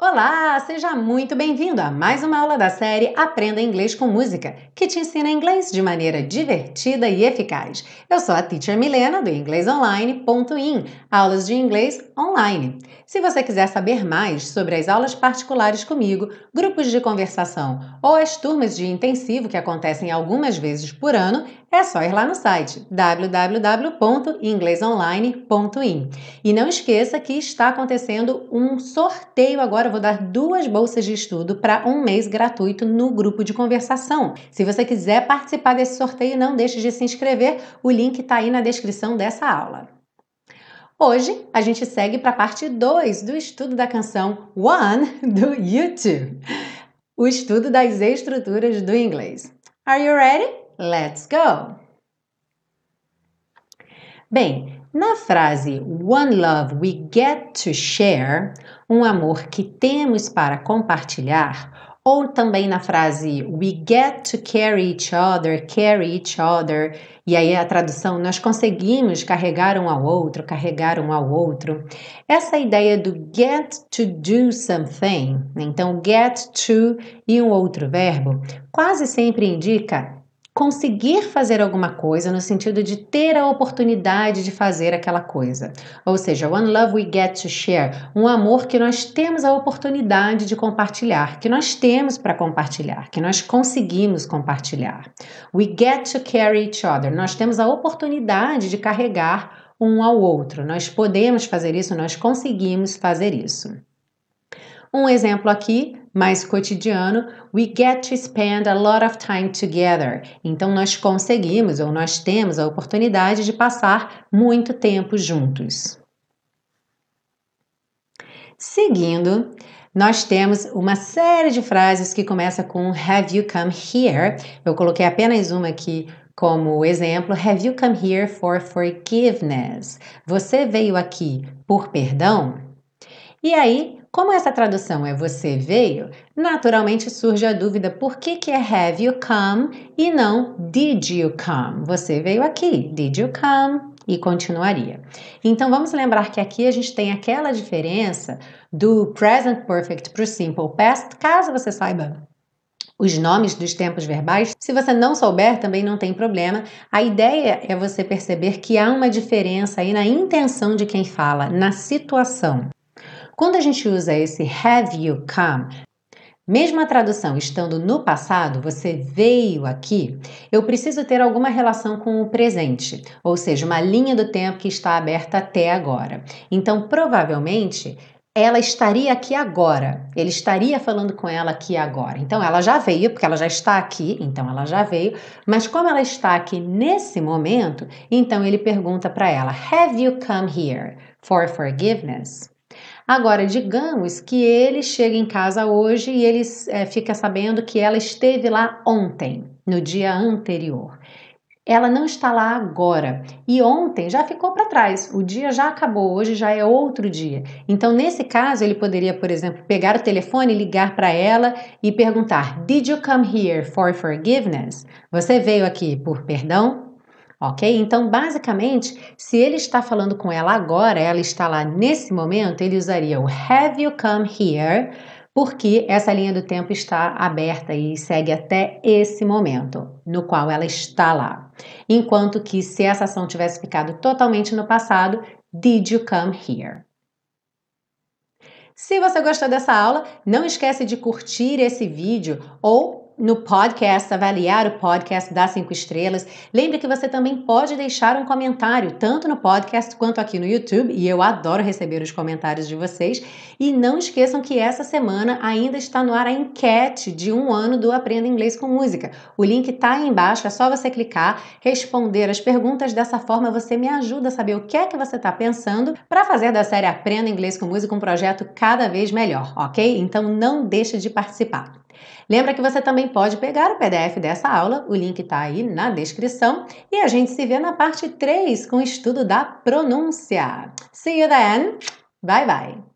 Olá, seja muito bem-vindo a mais uma aula da série Aprenda Inglês com Música, que te ensina inglês de maneira divertida e eficaz. Eu sou a Teacher Milena do inglesonline.in, aulas de inglês online. Se você quiser saber mais sobre as aulas particulares comigo, grupos de conversação ou as turmas de intensivo que acontecem algumas vezes por ano, é só ir lá no site www.inglesonline.in. E não esqueça que está acontecendo um sorteio agora, eu vou dar duas bolsas de estudo para um mês gratuito no grupo de conversação. Se você quiser participar desse sorteio, não deixe de se inscrever, o link está aí na descrição dessa aula. Hoje a gente segue para a parte 2 do estudo da canção One do YouTube, o estudo das estruturas do inglês. Are you ready? Let's go! Bem, na frase One love we get to share, um amor que temos para compartilhar, ou também na frase We get to carry each other, carry each other, e aí a tradução nós conseguimos carregar um ao outro, carregar um ao outro. Essa ideia do get to do something, então get to e um outro verbo, quase sempre indica conseguir fazer alguma coisa no sentido de ter a oportunidade de fazer aquela coisa. Ou seja, one love we get to share, um amor que nós temos a oportunidade de compartilhar, que nós temos para compartilhar, que nós conseguimos compartilhar. We get to carry each other, nós temos a oportunidade de carregar um ao outro. Nós podemos fazer isso, nós conseguimos fazer isso. Um exemplo aqui, mais cotidiano, we get to spend a lot of time together. Então nós conseguimos ou nós temos a oportunidade de passar muito tempo juntos. Seguindo, nós temos uma série de frases que começa com Have you come here? Eu coloquei apenas uma aqui como exemplo. Have you come here for forgiveness? Você veio aqui por perdão? E aí, como essa tradução é você veio, naturalmente surge a dúvida por que, que é have you come e não did you come? Você veio aqui, did you come? E continuaria. Então vamos lembrar que aqui a gente tem aquela diferença do present perfect para o simple past, caso você saiba os nomes dos tempos verbais. Se você não souber, também não tem problema. A ideia é você perceber que há uma diferença aí na intenção de quem fala, na situação. Quando a gente usa esse have you come, mesmo a tradução estando no passado, você veio aqui, eu preciso ter alguma relação com o presente, ou seja, uma linha do tempo que está aberta até agora. Então, provavelmente, ela estaria aqui agora. Ele estaria falando com ela aqui agora. Então ela já veio, porque ela já está aqui, então ela já veio. Mas como ela está aqui nesse momento, então ele pergunta para ela: Have you come here for forgiveness? Agora, digamos que ele chega em casa hoje e ele é, fica sabendo que ela esteve lá ontem, no dia anterior. Ela não está lá agora e ontem já ficou para trás. O dia já acabou, hoje já é outro dia. Então, nesse caso, ele poderia, por exemplo, pegar o telefone, ligar para ela e perguntar: Did you come here for forgiveness? Você veio aqui por perdão? Ok? Então, basicamente, se ele está falando com ela agora, ela está lá nesse momento, ele usaria o have you come here, porque essa linha do tempo está aberta e segue até esse momento no qual ela está lá. Enquanto que se essa ação tivesse ficado totalmente no passado, did you come here? Se você gostou dessa aula, não esquece de curtir esse vídeo ou no podcast, avaliar o podcast, dar cinco estrelas. Lembre que você também pode deixar um comentário, tanto no podcast quanto aqui no YouTube, e eu adoro receber os comentários de vocês. E não esqueçam que essa semana ainda está no ar a enquete de um ano do Aprenda Inglês com Música. O link está aí embaixo, é só você clicar, responder as perguntas. Dessa forma, você me ajuda a saber o que é que você está pensando para fazer da série Aprenda Inglês com Música um projeto cada vez melhor, ok? Então não deixe de participar. Lembra que você também pode pegar o PDF dessa aula, o link está aí na descrição, e a gente se vê na parte 3 com o estudo da pronúncia. See you then! Bye bye!